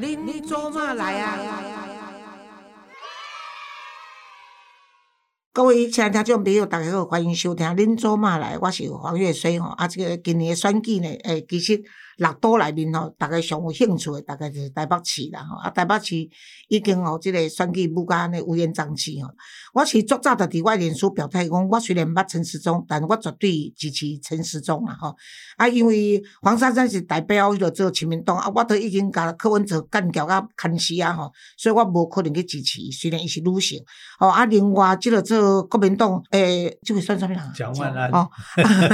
你你做嘛来呀各位亲爱听众朋友，大家好，欢迎收听《恁做嘛来》，我是黄月水吼。啊，这个今年的选举呢，诶，其实六都内面吼，大家上有兴趣的，大概就是台北市啦吼。啊，台北市已经吼，即个选举不安尼乌烟瘴气吼。我是足早就伫我脸书表态讲，我虽然捌陈时中，但我绝对支持陈时中啦吼。啊，因为黄珊珊是代表迄个做亲民党，啊，我都已经甲柯文哲干掉啊，砍死啊吼，所以我无可能去支持。虽然伊是女性，吼啊，另外即个做国民党，诶，即个算啥物人？蒋万安。哦，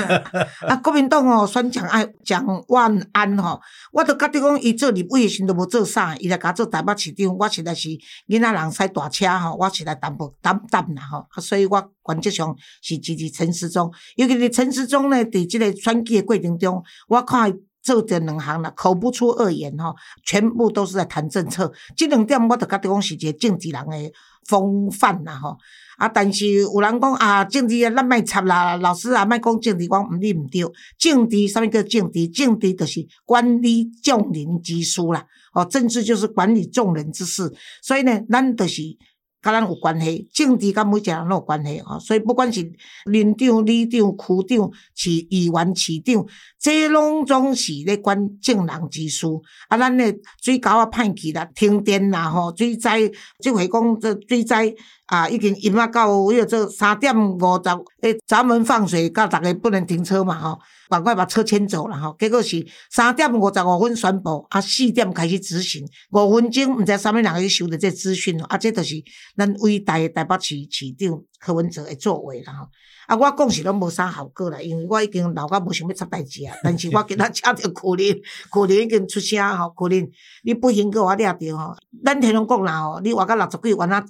啊，国民党哦，选蒋爱蒋万安吼，我都觉得讲伊做立委诶时阵都无做啥，伊来甲做台北市长，我实在是囡仔人驶大车吼，我实在淡薄淡淡啦吼，啊，所以我原则上是支持陈时中，尤其是陈时中呢，伫即个选举诶过程中，我看伊做着两项啦，口不出恶言吼，全部都是在谈政策，即两点我都觉得讲是一个政治人诶风范啦吼。啊，但是有人讲啊，政治啊，咱莫插啦，老师啊，莫讲政治，我毋理毋对。政治啥物叫政治？政治就是管理众人之事啦。哦，政治就是管理众人之事，所以呢，咱就是甲咱有关系，政治甲每一个人拢有关系吼。所以不管是连长、里长、区长、市议员、市长，这拢总是咧管正人之事。啊，咱咧水沟啊歹去啦，停电啦吼，水灾，即回讲这水灾。啊，已经淹啊到迄个做三点五十，诶，闸门放水，到逐个不能停车嘛吼，赶快把车牵走了吼。结果是三点五十五分宣布，啊，四点开始执行，五分钟毋知啥物人去收到这资讯啊，这就是咱伟大诶台北市市长柯文哲诶作为啦吼。啊，我讲是拢无啥效果啦，因为我已经老到无想要插代志啊。但是我今仔请着苦林，苦林已经出声吼，苦林，你不行，个我掠着吼。咱天龙国啦吼，你活到六十几，原来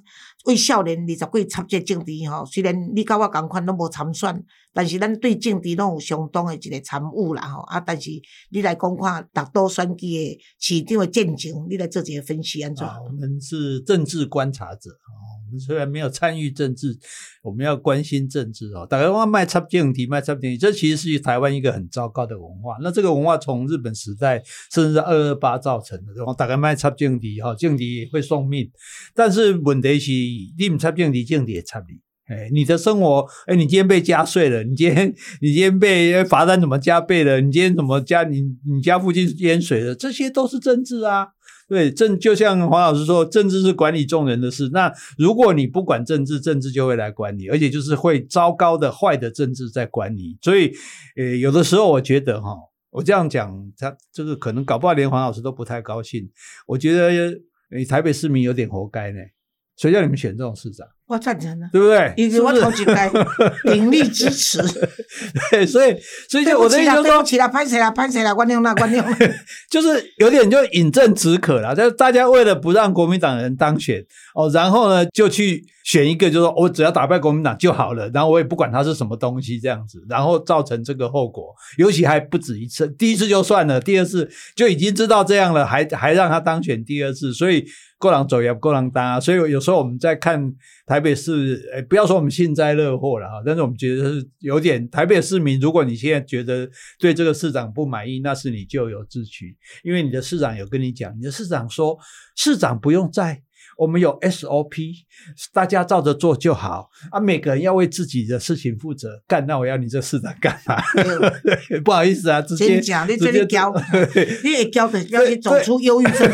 为少年二十几插这政治吼。虽然你甲我共款拢无参选，但是咱对政治拢有相当诶一个参悟啦吼。啊，但是你来讲看，大多选举诶市场诶进程，你来做一个分析安怎？我们是政治观察者。们虽然没有参与政治，我们要关心政治哦。大家话卖插政题，卖插政题，这其实是台湾一个很糟糕的文化。那这个文化从日本时代，甚至二二八造成的。然后大家卖插政题，哈，政题会送命。但是问题是，你唔插政题，政题也插你。哎，你的生活，哎，你今天被加税了，你今天你今天被罚单怎么加倍了？你今天怎么加？你你家附近淹水了？这些都是政治啊。对政就像黄老师说，政治是管理众人的事。那如果你不管政治，政治就会来管你，而且就是会糟糕的、坏的政治在管你。所以，呃，有的时候我觉得哈，我这样讲，他这个可能搞不好连黄老师都不太高兴。我觉得，台北市民有点活该呢。谁叫你们选这种市长？我赞成啊，对不对？因为我投几该鼎力支持。对，所以所以就我的意思说，起来拍谁啦，拍谁啦，关掉那关掉，就是有点就饮鸩止渴了。就大家为了不让国民党人当选哦，然后呢就去选一个，就说我只要打败国民党就好了，然后我也不管他是什么东西这样子，然后造成这个后果，尤其还不止一次，第一次就算了，第二次就已经知道这样了，还还让他当选第二次，所以。够狼走也够狼搭，所以有时候我们在看台北市，诶，不要说我们幸灾乐祸了哈，但是我们觉得是有点台北市民，如果你现在觉得对这个市长不满意，那是你咎由自取，因为你的市长有跟你讲，你的市长说市长不用在。我们有 SOP，大家照着做就好啊！每个人要为自己的事情负责。干，那我要你这市长干嘛？不好意思啊，直接讲，你这里教，你也教的要你走出忧郁症。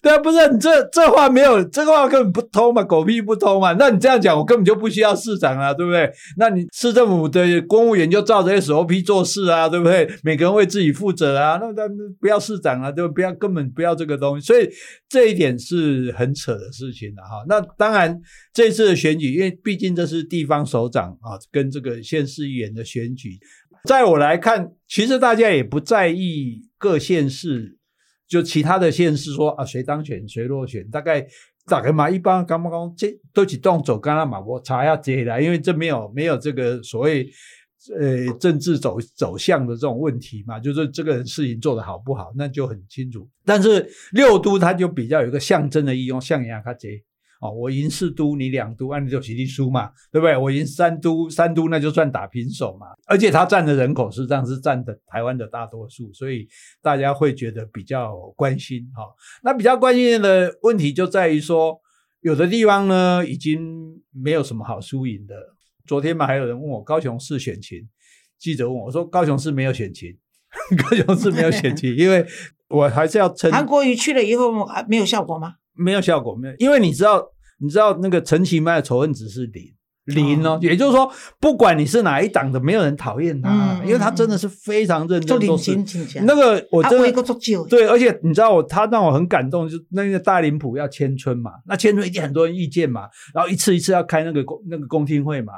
对啊，不是你这这话没有，这个话根本不通嘛，狗屁不通嘛。那你这样讲，我根本就不需要市长啊，对不对？那你市政府的公务员就照着 SOP 做事啊，对不对？每个人为自己负责啊，那那不要市长啊，就不要根本不要这个东西。所以这一点是很。扯扯的事情了哈，那当然这次的选举，因为毕竟这是地方首长啊，跟这个县市议员的选举，在我来看，其实大家也不在意各县市，就其他的县市说啊谁当选谁落选，大概大概嘛，一般刚刚这都去动走，刚刚嘛我查一下这来，因为这没有没有这个所谓。呃，政治走走向的这种问题嘛，就是这个事情做得好不好，那就很清楚。但是六都它就比较有一个象征的意用，象牙卡节哦，我赢四都，你两都，按理就齐力输嘛，对不对？我赢三都，三都那就算打平手嘛。而且他占的人口实际上是占的台湾的大多数，所以大家会觉得比较关心哈。那比较关心的问题就在于说，有的地方呢已经没有什么好输赢的。昨天嘛，还有人问我高雄市选情，记者问我说高雄市没有选情，高雄市没有选情，因为我还是要陈韩国瑜去了以后还没有效果吗？没有效果，没有，因为你知道。你知道那个陈其迈的仇恨值是零零哦，也就是说，不管你是哪一党的，没有人讨厌他，因为他真的是非常认真做事。那个我真的对，而且你知道我他让我很感动，就那个大林埔要迁村嘛，那迁村一定很多人意见嘛，然后一次一次要开那个公那个公听会嘛，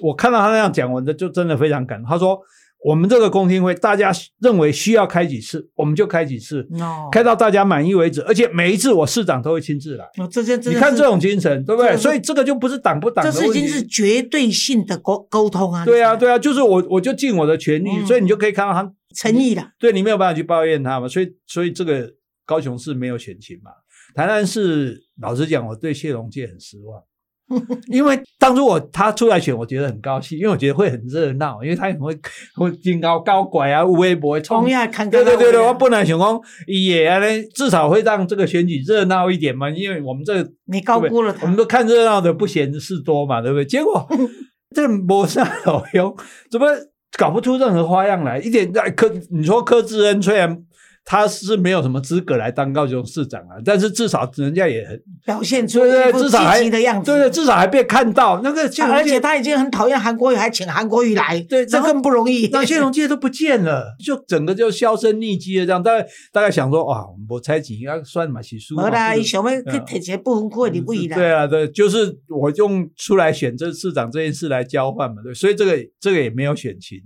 我看到他那样讲完的，就真的非常感动。他说。我们这个公听会，大家认为需要开几次，我们就开几次，开到大家满意为止。而且每一次我市长都会亲自来。哦，这些你看这种精神，对不对？所以这个就不是党不党的问题，这已经是绝对性的沟沟通啊。对啊，对啊，就是我我就尽我的全力，所以你就可以看到他诚意了。对你没有办法去抱怨他嘛，所以所以这个高雄市没有选情嘛。台南市老实讲，我对谢龙介很失望。因为当初我他出来选，我觉得很高兴，因为我觉得会很热闹，因为他很会会金高高拐啊，微博冲呀，看对对对对，我不能想讲也至少会让这个选举热闹一点嘛，因为我们这你高估了他，我们都看热闹的不嫌事多嘛，对不对？结果这没啥好用，怎么搞不出任何花样来？一点柯，你说柯志恩虽然。他是没有什么资格来当高雄市长啊，但是至少人家也很表现出对对，至少还的样子，对对，至少还被看到那个。而且他已经很讨厌韩国瑜，还请韩国瑜来，对，这更不容易。那谢龙介都不见了，就整个就销声匿迹了。这样大概大概想说，哇，我猜几要算嘛，起输。好啦，想要去提些不分区的位啦。对啊，对，就是我用出来选这市长这件事来交换嘛，对，所以这个这个也没有选情。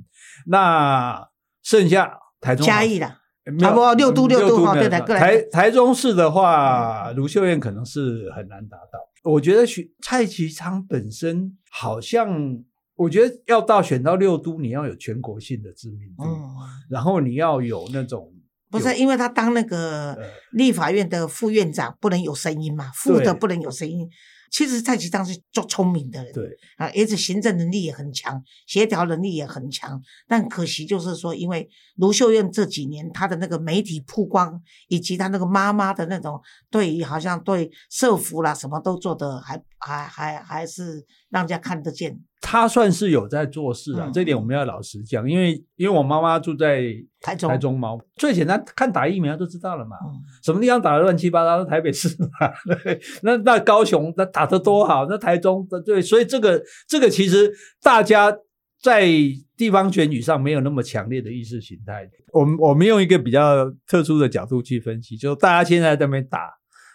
那剩下台中嘉义的。差不多六都六都哈，对台台台中市的话，卢秀燕可能是很难达到。我觉得选蔡其昌本身好像，我觉得要到选到六都，你要有全国性的知名度，然后你要有那种不是因为他当那个立法院的副院长不能有声音嘛，副的不能有声音。其实蔡其昌是做聪明的人，对啊，而且行政能力也很强，协调能力也很强。但可惜就是说，因为卢秀燕这几年她的那个媒体曝光，以及她那个妈妈的那种对于好像对社服啦什么都做的还还还还是让人家看得见。他算是有在做事啊，这点我们要老实讲，因为因为我妈妈住在台中，台中嘛，最简单看打疫苗就知道了嘛，什么地方打的乱七八糟，台北市嘛，那那高雄那打的多好，那台中的对，所以这个这个其实大家在地方选举上没有那么强烈的意识形态。我们我们用一个比较特殊的角度去分析，就大家现在在那边打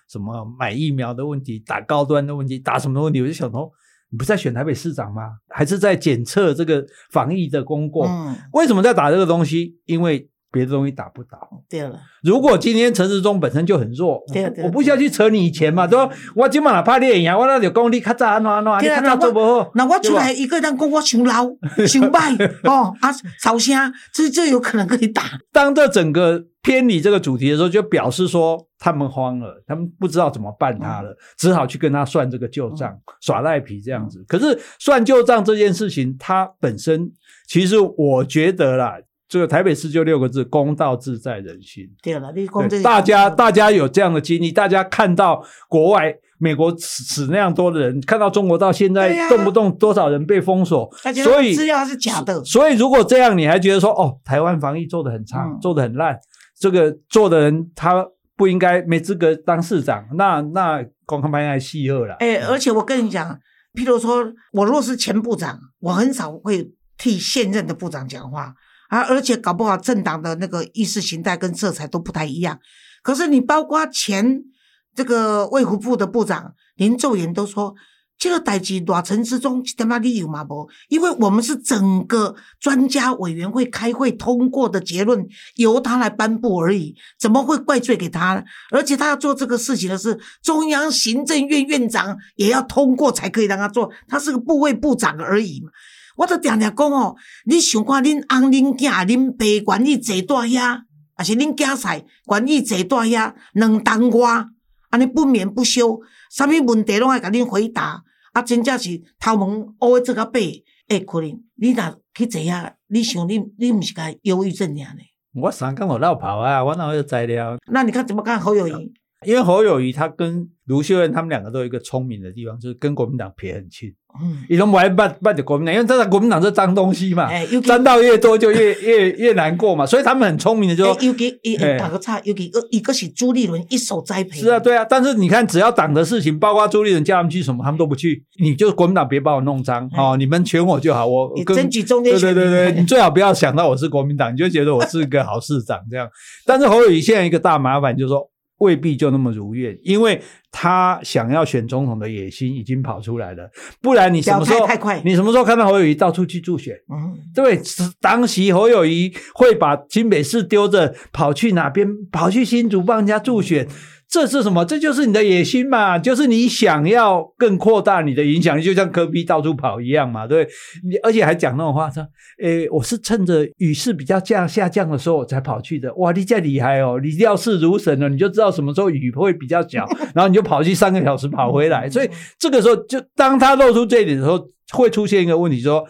什么买疫苗的问题，打高端的问题，打什么的问题，我就想说。你不是在选台北市长吗？还是在检测这个防疫的功过？为什么在打这个东西？因为别的东西打不倒。对了，如果今天陈时中本身就很弱，我不需要去扯你以前嘛，对吧？我今晚哪怕练呀，我那就讲你较早安怎安怎，你较早做不好。那我出来一个人讲我想老想败哦啊，吵声，这这有可能跟你打。当这整个。偏离这个主题的时候，就表示说他们慌了，他们不知道怎么办他了，只好去跟他算这个旧账，耍赖皮这样子。可是算旧账这件事情，它本身其实我觉得啦，这个台北市就六个字：公道自在人心。对了，大家大家有这样的经历，大家看到国外美国死死那样多的人，看到中国到现在动不动多少人被封锁，所以资料是假的。所以如果这样，你还觉得说哦，台湾防疫做的很差，做的很烂。这个做的人他不应该没资格当市长，那那公开拍还戏二了。哎，而且我跟你讲，譬如说我若是前部长，我很少会替现任的部长讲话啊，而且搞不好政党的那个意识形态跟色彩都不太一样。可是你包括前这个卫福部的部长林奏言都说。这个代志大陈之中他妈的有嘛不？因为我们是整个专家委员会开会通过的结论，由他来颁布而已，怎么会怪罪给他呢？而且他要做这个事情的是中央行政院院长也要通过才可以让他做，他是个部位部长而已嘛。我都常常讲哦，你想看恁翁恁囝恁爸愿意坐大遐，还是恁囝婿愿意坐大遐，两当外？安尼不眠不休，啥物问题拢爱甲恁回答，啊，真正是头毛乌诶做甲白。诶，可能你若去坐遐，你想你你毋是甲忧郁症尔呢？我三工有绕跑啊，我哪有材料？那你看怎么看侯友谊？因为侯友谊他跟卢秀燕他们两个都有一个聪明的地方，就是跟国民党撇很近。嗯，你都不爱办办的国民党，因为这个国民党是脏东西嘛，哎沾到越多就越越越难过嘛，所以他们很聪明的就说。诶尤其伊哎打个岔，尤其一个是朱立伦一手栽培。是啊，，对啊，但是你看，只要党的事情，包括朱立伦叫他们去什么，他们都不去。你就国民党别把我弄脏哦，你们选我就好，我争取中间对选民。对对对，你最好不要想到我是国民党，你就觉得我是个好市长这样。但是侯友谊现在一个大麻烦就是说，未必就那么如愿，因为他想要选总统的野心已经跑出来了，不然你什么时候太快你什么时候看到侯友谊到处去助选？嗯，对，当时侯友谊会把新北市丢着，跑去哪边？跑去新竹帮人家助选，这是什么？这就是你的野心嘛，就是你想要更扩大你的影响力，就像科比到处跑一样嘛，对。你而且还讲那种话说，诶，我是趁着雨势比较降下降的时候我才跑去的。哇，你这厉害哦，你料事如神了，你就知道什么时候雨会比较小，然后你就跑去三个小时跑回来。所以这个时候，就当他露出这一点的时候，会出现一个问题，说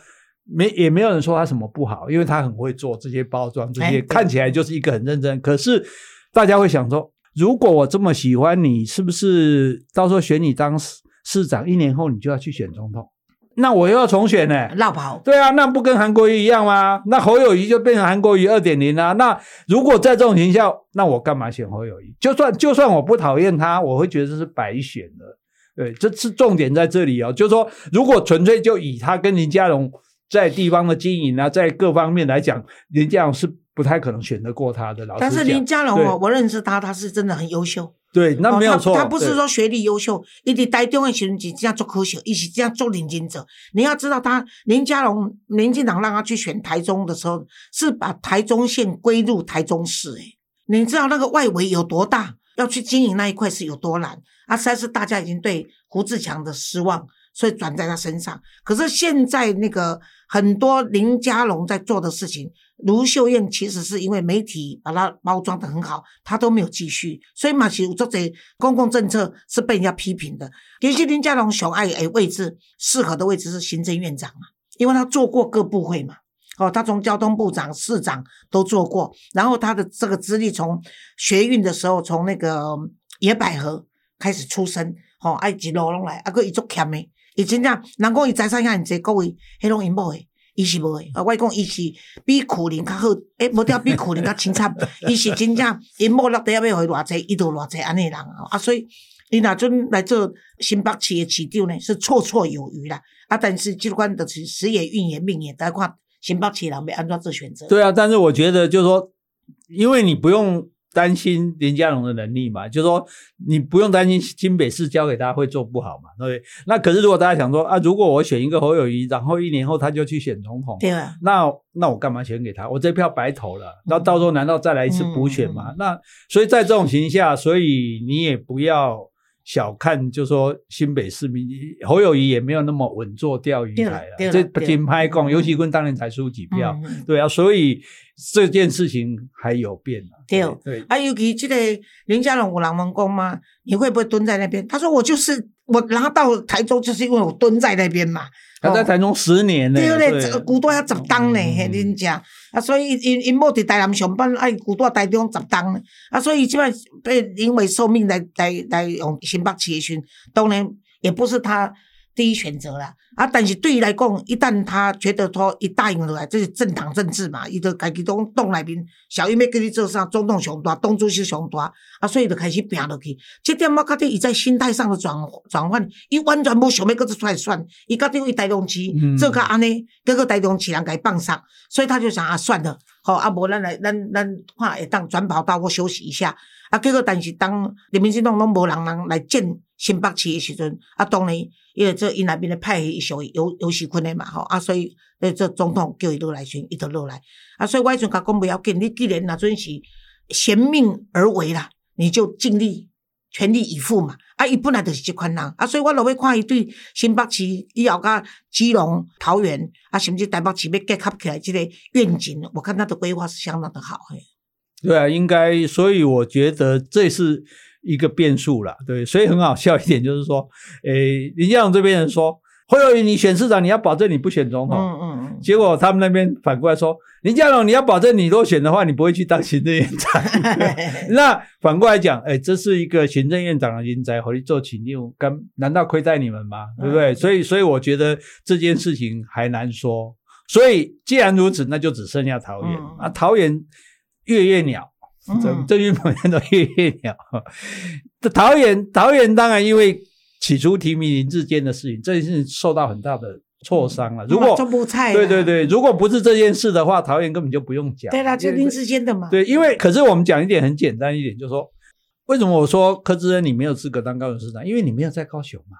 没也没有人说他什么不好，因为他很会做这些包装，这些看起来就是一个很认真。可是大家会想说，如果我这么喜欢你，是不是到时候选你当市市长，一年后你就要去选总统？那我又要重选呢、绕跑。对啊，那不跟韩国瑜一样吗？那侯友谊就变成韩国瑜二点零啊。那如果在这种情况下，那我干嘛选侯友谊？就算就算我不讨厌他，我会觉得这是白选的。对，这是重点在这里哦。就是说，如果纯粹就以他跟林佳龙在地方的经营啊，在各方面来讲，林佳龙是不太可能选得过他的。老师但是林佳龙对哦，我认识他，他是真的很优秀。对，那没有错。哦他他不是对说学历优秀，伊伫台中的时阵是这样做科学，一起这样做领军者。你要知道他，林佳龙，民进党让他去选台中的时候，是把台中县归入台中市。诶，你知道那个外围有多大？要去经营那一块是有多难？啊，实在是大家已经对胡志强的失望，所以转在他身上。可是现在那个很多林佳龙在做的事情，卢秀燕其实是因为媒体把它包装的很好，她都没有继续，所以嘛是有做这公共政策是被人家批评的。其实林佳龙熊爱诶位置适合的位置是行政院长嘛，因为他做过各部会嘛。哦，他从交通部长、市长都做过，然后他的这个资历从学运的时候，从那个野百合开始出身，哦，啊一路拢来，啊个伊足欠的，伊真正人讲伊财产遐尔济，各位迄拢因某的，伊是无的，啊，我讲伊是比苦林较好，诶，无调比苦林较清惨，伊是真正因某落地要互伊偌济，伊就偌济安尼人啊，啊，所以伊若阵来做新北市的市长呢，是绰绰有余啦，啊，但是即款就是时也运也命也，大家看新北市人要安怎做选择。对啊，但是我觉得就是说，因为你不用担心林佳龙的能力嘛，就是说你不用担心新北市交给他会做不好嘛，对不对？那可是如果大家想说啊，如果我选一个侯友谊，然后一年后他就去选总统，对啊，那那我干嘛选给他？我这票白投了，那到时候难道再来一次补选吗？嗯那所以在这种情况下，所以你也不要。小看，就说新北市民侯友谊也没有那么稳坐钓鱼台了，这对了金拍共，嗯尤其跟当年才输几票，对啊，所以这件事情还有变了。对对，啊，尤其这个林佳龙有人问讲吗？你会不会蹲在那边？他说我就是我拿到台中，就是因为我蹲在那边嘛。他在台中十年呢，对不，对这个古多要十档呢，嗯。嘿，恁遮啊，所以因因某伫台南上班，啊，古多台中十档呢，啊，所以即摆被因为受命来来来用新北市的时阵，当然也不是他第一选择啦。啊，但是对伊来讲，一旦他觉得说一答应落来，这是政党政治嘛，伊就家己拢党内面小英要跟你做啥，总统上大，党主席上大，啊，所以就开始拼落去。这点我觉得伊在心态上的转转换，伊完全无想要搁出来选，伊觉得伊台中市嗯做甲安尼，结果台中市人甲伊放上，所以他就想啊，算了，好啊，无咱来咱咱看会当转跑道，我休息一下。啊，结果但是当人民进党拢无人人来建新北市的时阵，啊，当然因为这因那边的派系属于尤尤喜坤的嘛，吼啊，所以诶，这总统叫伊落来选，伊就落来。啊，所以我迄阵甲讲不要紧，你既然若准是嫌命而为啦，你就尽力全力以赴嘛。啊，伊本来就是即款人，啊，所以我落尾看伊对新北市以后甲基隆、桃园啊，甚至台北市要结合起来即个愿景，我看他的规划是相当的好。嘿对啊，应该，所以我觉得这是一个变数了，对，所以很好笑一点就是说，诶，林佳龙这边人说，会有你选市长，你要保证你不选总统，嗯嗯嗯，结果他们那边反过来说，林佳龙你要保证你落选的话，你不会去当行政院长。那反过来讲，哎，这是一个行政院长的人才，回去做请六，跟难道亏待你们吗？对不对？所以，所以我觉得这件事情还难说。所以，既然如此，那就只剩下桃园啊，桃园月月鸟，郑郑运鹏都月月鸟。这桃园，桃园当然因为起初提名林志坚的事情，这件事受到很大的。挫伤了。如果对对对，如果不是这件事的话，桃园根本就不用讲。对啦，就林志坚的嘛。对，因为可是我们讲一点很简单一点，就是说，为什么我说柯志恩你没有资格当高雄市长？因为你没有在高雄嘛，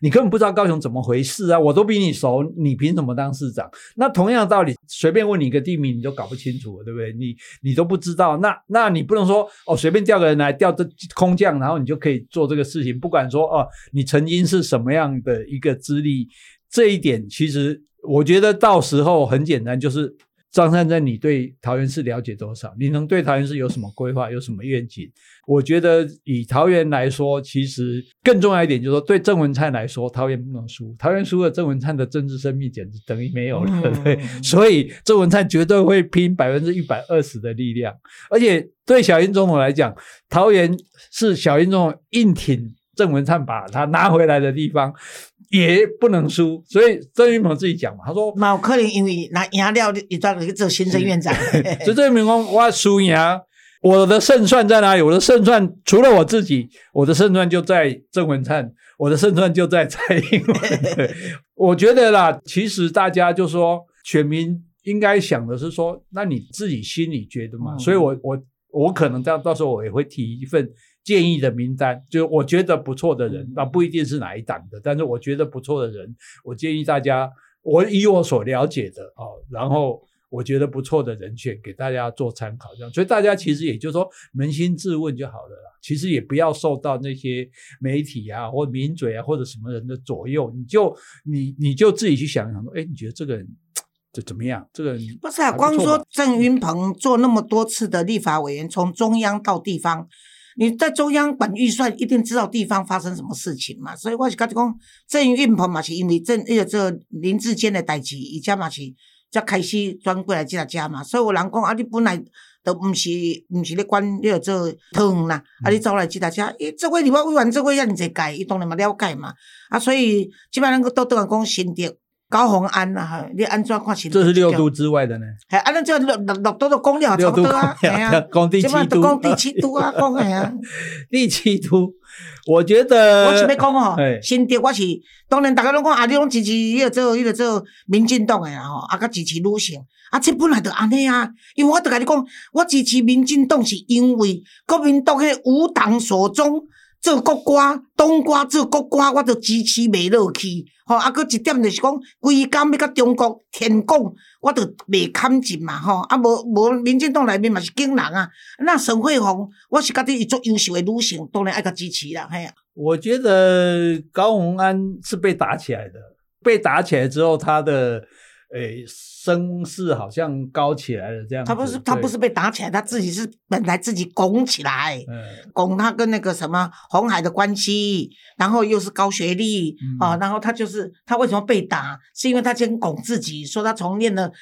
你根本不知道高雄怎么回事啊！我都比你熟，你凭什么当市长？那同样的道理，随便问你一个地名，你都搞不清楚，对不对？你你都不知道，那那你不能说哦，随便调个人来调这空降，然后你就可以做这个事情，不管说哦，你曾经是什么样的一个资历。这一点其实，我觉得到时候很简单，就是张三珍，你对桃园市了解多少？你能对桃园市有什么规划，有什么愿景？我觉得以桃园来说，其实更重要一点就是说，对郑文灿来说，桃园不能输。桃园输了，郑文灿的政治生命简直等于没有了。对，所以郑文灿绝对会拼百分之一百二十的力量。而且对小英总统来讲，桃园是小英总统硬挺郑文灿把他拿回来的地方。也不能输，所以郑云鹏自己讲嘛，他说：“那可能因为拿赢了，一段去做行政院长。”所以郑云鹏我输赢，我的胜算在哪里？我的胜算除了我自己，我的胜算就在郑文灿，我的胜算就在蔡英文。我觉得啦，其实大家就说，选民应该想的是说，那你自己心里觉得嘛？所以我我我可能到到时候我也会提一份。建议的名单，就我觉得不错的人，那不一定是哪一党的，但是我觉得不错的人，我建议大家，我以我所了解的啊，然后我觉得不错的人选给大家做参考，这样，所以大家其实也就是说扪心自问就好了啦，其实也不要受到那些媒体啊或名嘴啊或者什么人的左右，你就你你就自己去想想说，哎，你觉得这个人这 怎么样？这个人不是啊，光说郑云鹏做那么多次的立法委员，从中央到地方。你在中央管预算，一定知道地方发生什么事情嘛？所以我是讲，郑运鹏嘛，是因为郑那个这林志坚的代志，伊家嘛是才开始转过来这家嘛。所以有人讲啊，你本来都毋是毋是咧管那个做汤啦，啊，你走来这家，伊这位你我委员这位遐尼济届，伊当然嘛了解嘛。啊，所以基本上个都都讲心得。高鸿安呐，哈，你安怎看？这是六度之外的呢。系，啊，咱这六六六都都讲了差不多啊，系啊，讲第七都，讲第七都啊，讲系啊。第七度，我觉得。我是要讲哦，新竹我是，当然大家拢讲啊，你拢支持迄个做迄个做民进党诶啦吼，啊，甲支持女性，啊，这本来就安尼啊，因为我著甲你讲，我支持民进党是因为国民党迄无党所宗。做国歌，当歌做国歌，我都支持袂落去。吼，啊，搁一点就是讲，规工要甲中国填讲，我都袂堪进嘛。吼，啊，无无民进党内面嘛是惊人啊。那沈慧红，我是觉得伊足优秀的女性，当然爱甲支持啦。嘿啊，我觉得高鸿安是被打起来的，被打起来之后，他的。诶，声势好像高起来了，这样。他不是他不是被打起来，他自己是本来自己拱起来，拱他跟那个什么红海的关系，然后又是高学历啊，然后他就是他为什么被打，是因为他先拱自己，说他从练了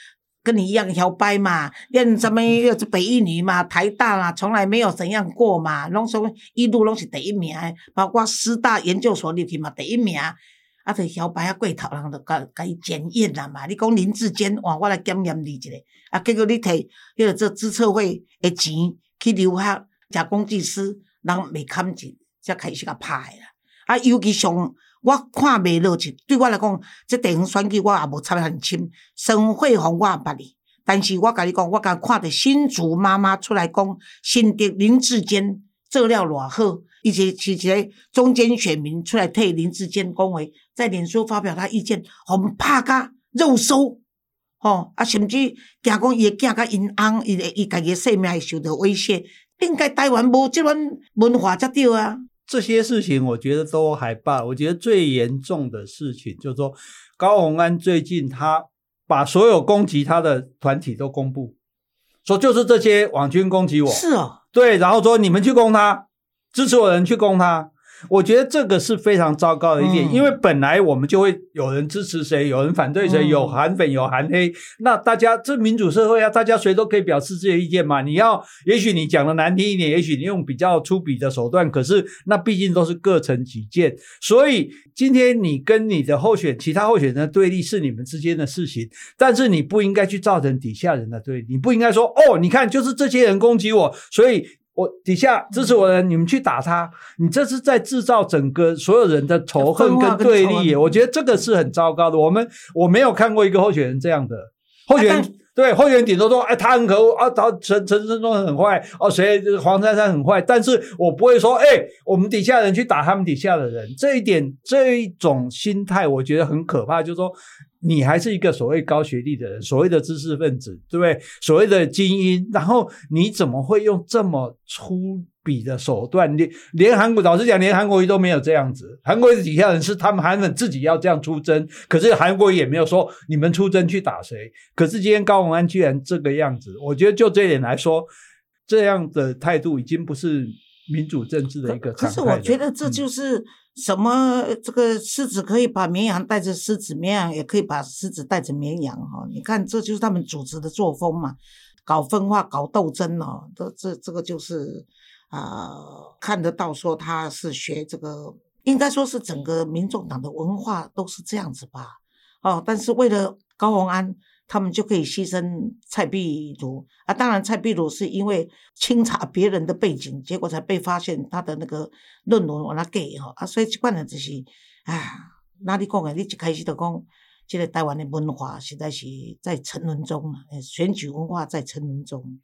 跟你一样摇摆嘛，练什么 又是北一女嘛，台大啦，从来没有怎样过嘛，拢说一路拢是第一名，包括师大研究所入去嘛，第一名。啊，就小白啊，过头人就甲甲伊检验啦嘛。你讲林志坚，哇，我来检验你一下。啊，结果你摕迄个做资策会的钱去留学，食工技师，人袂堪钱，才开始甲拍啦。啊，尤其上我看袂落去，对我来讲，即地方选举我也无插很深。沈慧红我也捌你，但是我甲你讲，我甲看着新竹妈妈出来讲，新竹林志坚做了偌好。一些一些中间选民出来替林志坚讲话，在脸书发表他意见，互拍甲肉收，吼啊，甚至惊讲伊会囝甲因翁，伊伊家己性命会受到威胁。应该台湾无这款文化才对啊。这些事情我觉得都还罢，我觉得最严重的事情就是说，高鸿安最近他把所有攻击他的团体都公布，说就是这些网军攻击我，是哦，对，然后说你们去攻他。支持我的人去攻他。我觉得这个是非常糟糕的一点，嗯因为本来我们就会有人支持谁，有人反对谁，嗯有韩粉，有韩黑。那大家这民主社会啊，大家谁都可以表示自己的意见嘛。你要，也许你讲的难听一点，也许你用比较粗鄙的手段，可是那毕竟都是各成己见。所以今天你跟你的候选其他候选人的对立是你们之间的事情，但是你不应该去造成底下人的对立，你不应该说哦，你看就是这些人攻击我，所以。我底下支持我的人，你们去打他，你这是在制造整个所有人的仇恨跟跟对立我觉得这个是很糟糕的。我们我没有看过一个候选人这样的候选人，对候选人顶多说，哎，他很可恶啊，他陈陈陈忠很坏，哦，谁黄珊珊很坏，但是我不会说，哎，我们底下人去打他们底下的人，这一点这一种心态，我觉得很可怕，就是说。你还是一个所谓高学历的人，所谓的知识分子，对不对？所谓的精英，然后你怎么会用这么粗鄙的手段？连连韩国老实讲，连韩国瑜都没有这样子。韩国瑜底下人是他们韩粉自己要这样出征，可是韩国瑜也没有说你们出征去打谁。可是今天高虹安居然这个样子，我觉得就这一点来说，这样的态度已经不是民主政治的一个可是。我觉得这嗯就是什么，这个狮子可以把绵羊带着狮子，绵羊也可以把狮子带着绵羊哈。你看，这就是他们组织的作风嘛，搞分化、搞斗争哦，这这这个就是啊、看得到说他是学这个，应该说是整个民众党的文化都是这样子吧。哦，但是为了高虹安，他们就可以牺牲蔡壁如啊。当然，蔡壁如是因为清查别人的背景，结果才被发现他的那个论文我那给哈啊，所以这惯人就是啊，那你讲的，你一开始就讲，这个台湾的文化实在是在沉沦中了，呃选举文化在沉沦中。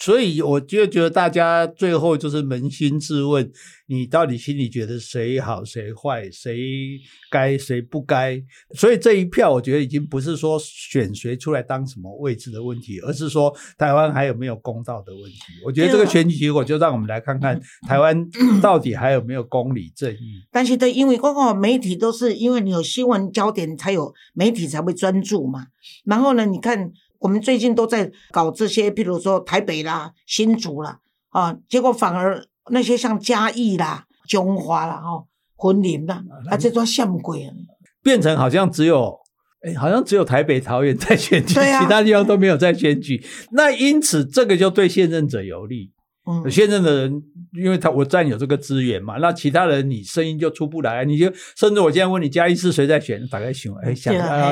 所以我就觉得大家最后就是扪心自问，你到底心里觉得谁好谁坏，谁该谁不该？所以这一票，我觉得已经不是说选谁出来当什么位置的问题，而是说台湾还有没有公道的问题。我觉得这个选举结果就让我们来看看台湾 到底还有没有公理正义。但是对，因为刚好媒体都是因为你有新闻焦点，才有媒体才会专注嘛。然后呢，你看我们最近都在搞这些，譬如说台北啦、新竹啦，啊，结果反而那些像嘉义啦、中华啦、哦、云林啦，啊，这都像鬼啊。变成好像只有，哎，好像只有台北、桃园在选举，啊其他地方都没有在选举。那因此，这个就对现任者有利。嗯，现任的人，因为他我占有这个资源嘛，那其他人你声音就出不来，你就甚至我现在问你嘉义市谁在选，大概想哎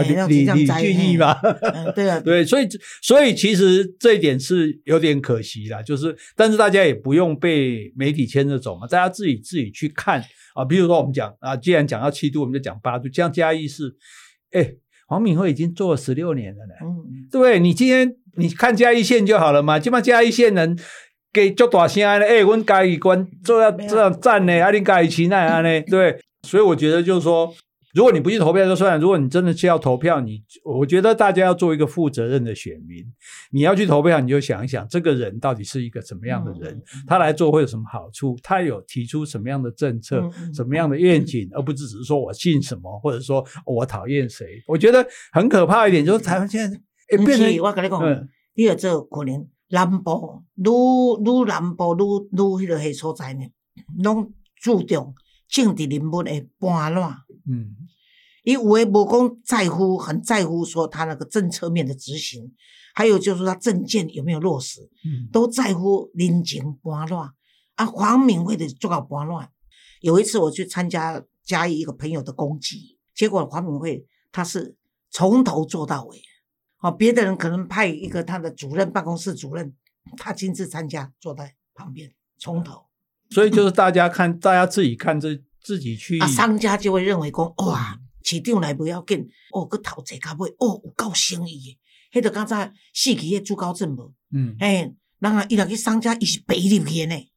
李李这样栽俊义嘛，嗯对啊，对，所以所以其实这一点是有点可惜啦，就是但是大家也不用被媒体牵着走嘛，大家自己自己去看啊，比如说我们讲啊，既然讲到七度，我们就讲八度，像嘉义市，哎，黄敏惠已经做了十六年了呢。嗯，对不对？你今天你看嘉义县就好了嘛，基本上嘉义县人给足大声的，哎，阮嘉义关做要这样赞呢，啊，恁嘉义期奈啊呢，对，所以我觉得就是说，如果你不去投票就算了，如果你真的是要投票，你我觉得大家要做一个负责任的选民，你要去投票，你就想一想，这个人到底是一个什么样的人，嗯他来做会有什么好处，他有提出什么样的政策，什么样的愿景，而不是只是说我信什么，或者说、哦我讨厌谁。我觉得很可怕一点，就是台湾现在变成是，我跟你讲嗯，你要做可能南部愈愈南部愈愈迄个迄所在呢，拢注重政治人物的叛乱。嗯伊有诶无讲在乎，很在乎说他那个政策面的执行，还有就是他政见有没有落实，嗯都在乎人情叛乱。啊，黄敏惠的做到搬乱。有一次我去参加嘉义一个朋友的公祭，结果黄敏惠他是从头做到尾。哦，别的人可能派一个他的主任办公室主任，他亲自参加，坐在旁边从头。所以就是大家看，大家自己看这自己去啊，商家就会认为讲，哇，市场来不要紧，哦，佮头一到尾，哦，有够生意的，迄个刚才死去迄朱高正无，嗯嘿，人啊，伊若去商家，伊是赔入去的呢，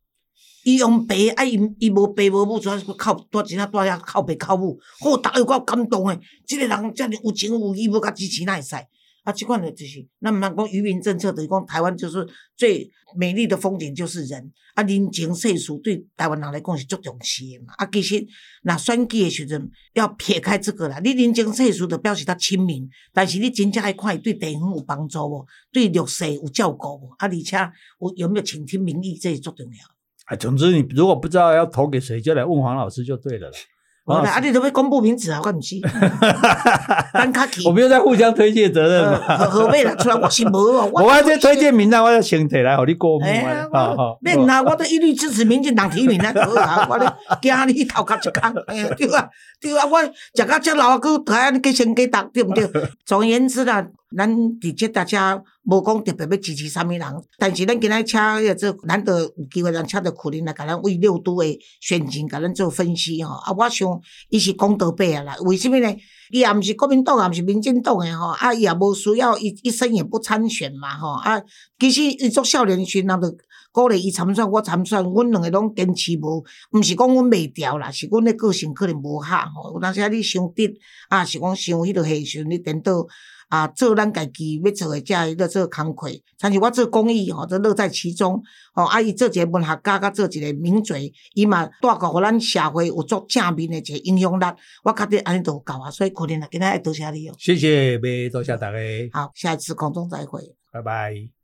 伊用赔，啊，伊伊无爸无母，主要是靠多钱啊，多遐靠爸靠母，好，逐个有够感动诶，即、个人遮尔有情有义，要甲支持，那会使。啊，即款的就是，那毋通讲渔民政策，等于讲台湾就是最美丽的风景就是人，啊，人情世事对台湾人来讲是足重视的嘛。啊，其实那选举的时阵要撇开这个啦，你人情世事就表示他亲民，但是你真正爱看对地方有帮助无，对弱势有照顾无，啊，而且有有没有倾听民意，这是足重要。啊，总之你如果不知道要投给谁，就来问黄老师就对了啦。好啦，啊，你都要公布名字啊，我唔是。等卡起我，们又在互相推卸责任呃嘛。何何必啦？出来我是无哦。我要这推荐名单，我要先提来，互你过目啊。，好好免啦，我都一律支持民进党提名啊，好啊，我咧惊你头壳一空，哎呀，对啊，对啊，我食到遮老啊，佮台安加先加答，对毋对？总而言之啦，咱伫这大家无讲特别要支持啥物人，但是咱今仔请迄个做难得有机会咱请到苦林来，甲咱为六都的选情，甲咱做分析吼。啊，我想伊是公道伯啊啦，为什物呢？伊也毋是国民党，也毋是民进党诶吼，啊，伊也无需要一一生也不参选嘛吼，啊，其实伊做少年时阵，人就鼓励伊参选，我参选，阮两个拢坚持无，毋是讲阮袂调啦，是阮诶个性可能无合吼。有当时啊，你伤直啊，是讲伤迄个下时阵，你颠倒啊，做咱家己要做的遮迄个做工课，但是我做公益吼，都乐在其中。吼，啊，伊做一个文学家，甲做一个名嘴，伊嘛带给互咱社会有足正面的一个影响力。我觉得安尼都有够啊，所以可能啊，今仔要多谢你哦。谢谢，别多谢大家，好，下一次空中再会。拜拜。